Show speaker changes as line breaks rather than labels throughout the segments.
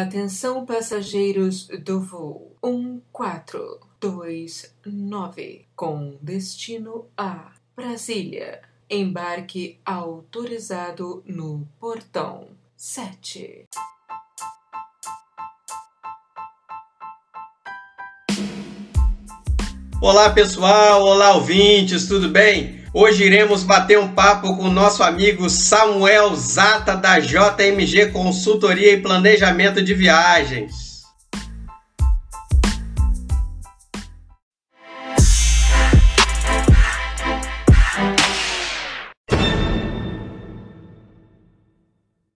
Atenção passageiros do voo 1429 com destino a Brasília. Embarque autorizado no portão 7.
Olá pessoal, olá ouvintes, tudo bem? Hoje iremos bater um papo com o nosso amigo Samuel Zata da JMG Consultoria e Planejamento de Viagens.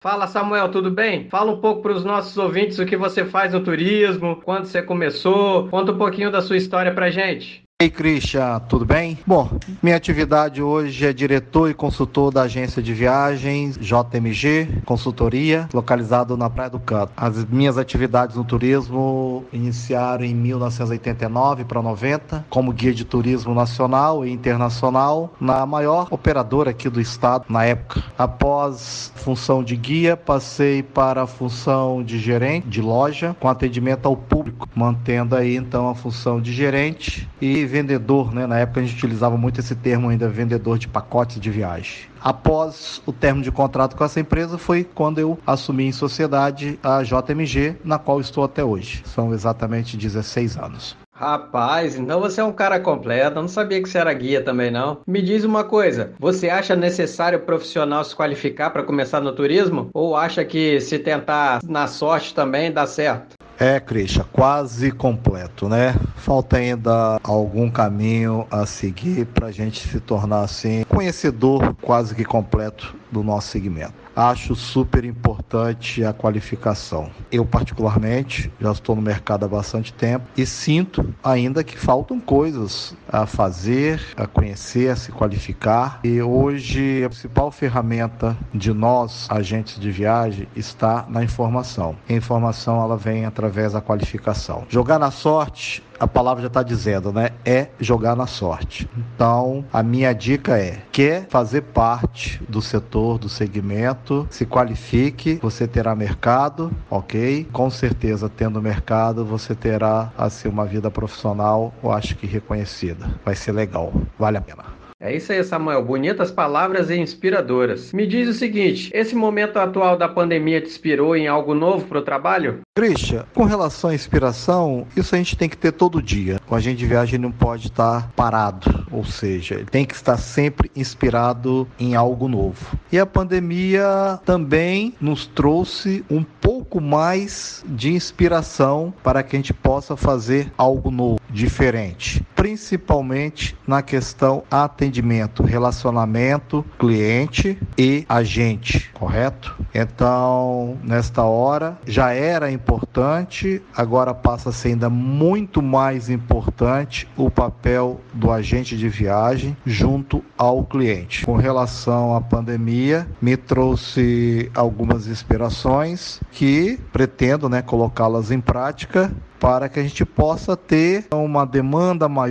Fala Samuel, tudo bem? Fala um pouco para os nossos ouvintes o que você faz no turismo, quando você começou, conta um pouquinho da sua história para gente.
Ei, Christian, tudo bem? Bom, minha atividade hoje é diretor e consultor da agência de viagens JMG Consultoria, localizado na Praia do Canto. As minhas atividades no turismo iniciaram em 1989 para 90, como guia de turismo nacional e internacional na maior operadora aqui do estado na época. Após função de guia, passei para a função de gerente de loja com atendimento ao público, mantendo aí então a função de gerente e vendedor, né? Na época a gente utilizava muito esse termo ainda, vendedor de pacotes de viagem. Após o término de contrato com essa empresa foi quando eu assumi em sociedade a JMG, na qual estou até hoje. São exatamente 16 anos.
Rapaz, então você é um cara completo. Eu não sabia que você era guia também, não. Me diz uma coisa: você acha necessário o profissional se qualificar para começar no turismo? Ou acha que se tentar na sorte também dá certo?
É, Christian, quase completo, né? Falta ainda algum caminho a seguir para a gente se tornar assim conhecedor quase que completo do nosso segmento acho super importante a qualificação. Eu, particularmente, já estou no mercado há bastante tempo e sinto ainda que faltam coisas a fazer, a conhecer, a se qualificar. E hoje a principal ferramenta de nós, agentes de viagem, está na informação. a informação ela vem através da qualificação. Jogar na sorte a palavra já está dizendo, né? É jogar na sorte. Então, a minha dica é: quer fazer parte do setor, do segmento, se qualifique, você terá mercado, ok? Com certeza, tendo mercado, você terá assim uma vida profissional, eu acho que reconhecida. Vai ser legal, vale a pena.
É isso aí, Samuel. Bonitas palavras e inspiradoras. Me diz o seguinte: esse momento atual da pandemia te inspirou em algo novo para o trabalho?
Christian, com relação à inspiração, isso a gente tem que ter todo dia. Com a gente de viagem não pode estar parado, ou seja, tem que estar sempre inspirado em algo novo. E a pandemia também nos trouxe um pouco mais de inspiração para que a gente possa fazer algo novo, diferente, principalmente na questão atendimento relacionamento, cliente e agente, correto? Então, nesta hora já era importante, agora passa a ser ainda muito mais importante o papel do agente de viagem junto ao cliente. Com relação à pandemia, me trouxe algumas inspirações que pretendo, né, colocá-las em prática para que a gente possa ter uma demanda maior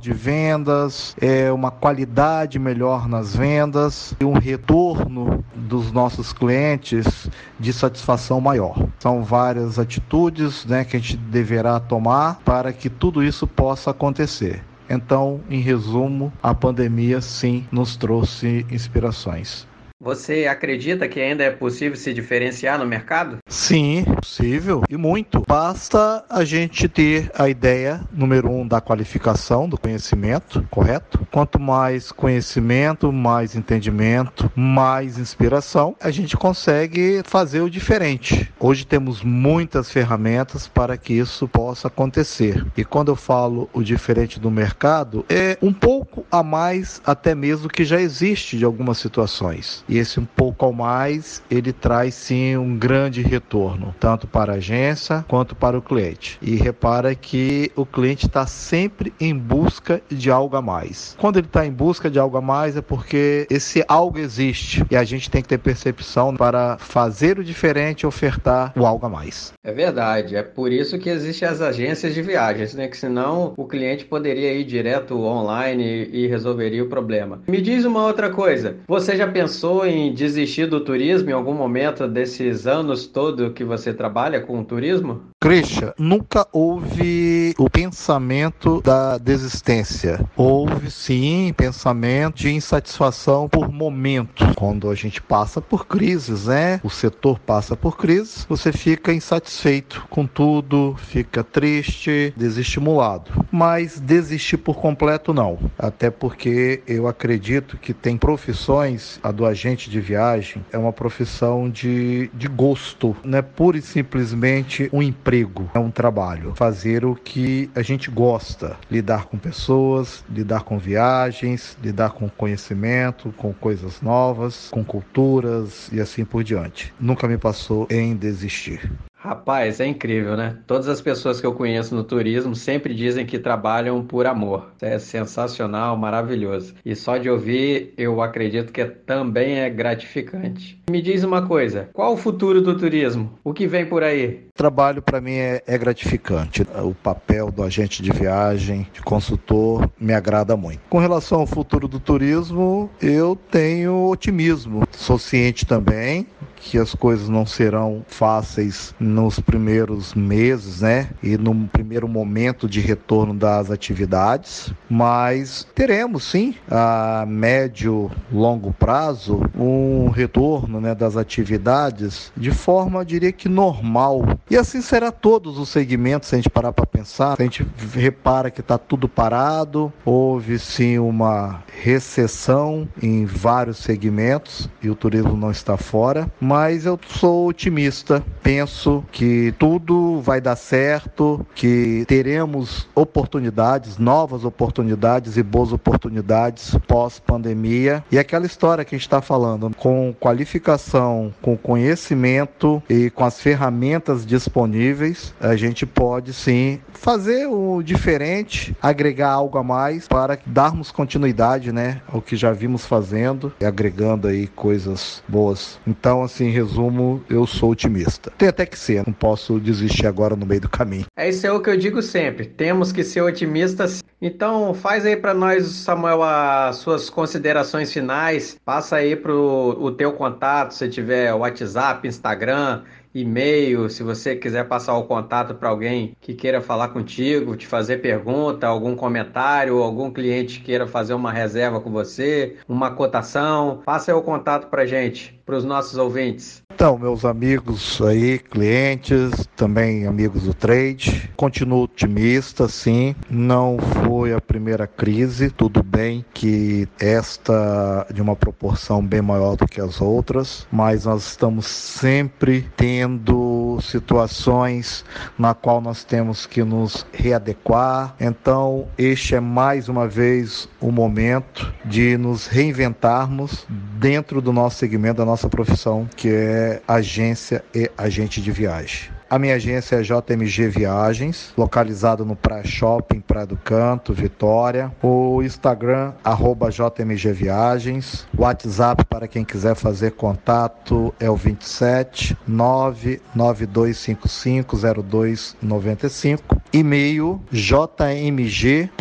de vendas, é, uma qualidade melhor nas vendas e um retorno dos nossos clientes de satisfação maior. São várias atitudes né, que a gente deverá tomar para que tudo isso possa acontecer. Então, em resumo, a pandemia sim nos trouxe inspirações.
Você acredita que ainda é possível se diferenciar no mercado?
Sim, possível e muito. Basta a gente ter a ideia, número um, da qualificação, do conhecimento, correto? Quanto mais conhecimento, mais entendimento, mais inspiração, a gente consegue fazer o diferente. Hoje temos muitas ferramentas para que isso possa acontecer. E quando eu falo o diferente do mercado, é um pouco a mais até mesmo que já existe de algumas situações. Esse um pouco ao mais, ele traz sim um grande retorno, tanto para a agência quanto para o cliente. E repara que o cliente está sempre em busca de algo a mais. Quando ele está em busca de algo a mais, é porque esse algo existe e a gente tem que ter percepção para fazer o diferente e ofertar o algo a mais.
É verdade, é por isso que existem as agências de viagens, né? Que senão o cliente poderia ir direto online e resolveria o problema. Me diz uma outra coisa: você já pensou em desistir do turismo em algum momento desses anos todo que você trabalha com o turismo?
Christian, nunca houve o pensamento da desistência. Houve sim pensamento de insatisfação por momento. Quando a gente passa por crises, né? O setor passa por crises, você fica insatisfeito com tudo, fica triste, desestimulado. Mas desistir por completo não. Até porque eu acredito que tem profissões, a do agente de viagem é uma profissão de, de gosto, não é pura e simplesmente um emprego emprego, é um trabalho. Fazer o que a gente gosta, lidar com pessoas, lidar com viagens, lidar com conhecimento, com coisas novas, com culturas e assim por diante. Nunca me passou em desistir.
Rapaz, é incrível, né? Todas as pessoas que eu conheço no turismo sempre dizem que trabalham por amor. É sensacional, maravilhoso. E só de ouvir, eu acredito que também é gratificante. Me diz uma coisa: qual o futuro do turismo? O que vem por aí?
Trabalho para mim é, é gratificante. O papel do agente de viagem, de consultor, me agrada muito. Com relação ao futuro do turismo, eu tenho otimismo. Sou ciente também que as coisas não serão fáceis nos primeiros meses, né? E no primeiro momento de retorno das atividades, mas teremos sim a médio longo prazo um retorno, né, das atividades de forma, diria que normal. E assim será todos os segmentos, se a gente parar para pensar, se a gente repara que está tudo parado, houve sim uma recessão em vários segmentos e o turismo não está fora, mas eu sou otimista. Penso que tudo vai dar certo, que teremos oportunidades, novas oportunidades e boas oportunidades pós-pandemia. E aquela história que a gente está falando, com qualificação, com conhecimento e com as ferramentas disponíveis, a gente pode sim fazer o diferente, agregar algo a mais para darmos continuidade, né, ao que já vimos fazendo e agregando aí coisas boas. Então, assim, em resumo, eu sou otimista. Tem até que ser, não posso desistir agora no meio do caminho.
É isso é o que eu digo sempre. Temos que ser otimistas. Então, faz aí para nós, Samuel, as suas considerações finais. Passa aí pro o teu contato, se tiver WhatsApp, Instagram, e-mail, se você quiser passar o contato para alguém que queira falar contigo, te fazer pergunta, algum comentário, algum cliente queira fazer uma reserva com você, uma cotação, passe o contato para gente, para os nossos ouvintes.
Então, meus amigos aí, clientes, também amigos do trade, continuo otimista, sim. Não foi a primeira crise, tudo bem que esta de uma proporção bem maior do que as outras, mas nós estamos sempre tendo situações na qual nós temos que nos readequar. Então, este é mais uma vez o momento de nos reinventarmos dentro do nosso segmento, da nossa profissão, que é agência e agente de viagem. A minha agência é JMG Viagens, localizada no Praia Shopping, Praia do Canto, Vitória. O Instagram, arroba JMG Viagens. WhatsApp, para quem quiser fazer contato, é o 27 992550295. E-mail jmg.vix,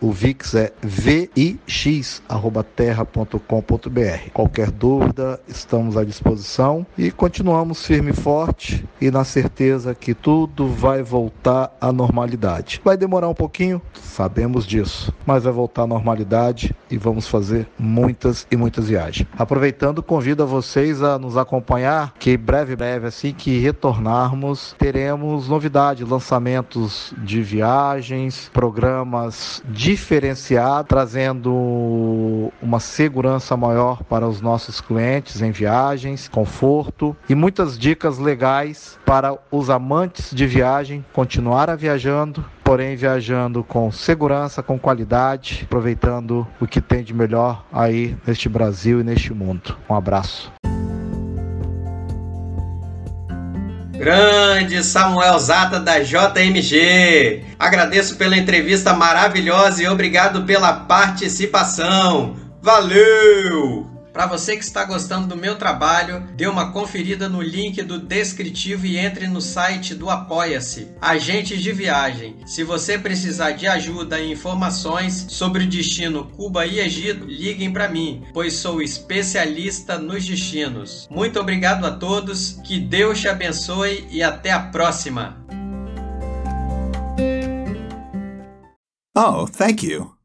o Vix é vix, arroba terra.com.br. Qualquer dúvida, estamos à disposição e continuamos firme e forte e na certeza que tudo vai voltar à normalidade. Vai demorar um pouquinho, sabemos disso, mas vai voltar à normalidade e vamos fazer muitas e muitas viagens. Aproveitando, convido a vocês a nos acompanhar, que breve, breve, assim que retornarmos, teremos novidades, lançamentos de viagens, programas diferenciados, trazendo uma segurança maior para os nossos clientes em viagens, conforto e muitas dicas legais para os amantes de viagem continuar viajando, porém viajando com segurança, com qualidade, aproveitando o que tem de melhor aí neste Brasil e neste mundo. Um abraço.
Grande Samuel Zata da JMG. Agradeço pela entrevista maravilhosa e obrigado pela participação. Valeu! Para você que está gostando do meu trabalho, dê uma conferida no link do descritivo e entre no site do Apoia-se. Agentes de Viagem. Se você precisar de ajuda e informações sobre o destino Cuba e Egito, liguem para mim, pois sou especialista nos destinos. Muito obrigado a todos, que Deus te abençoe e até a próxima.
Oh, thank you.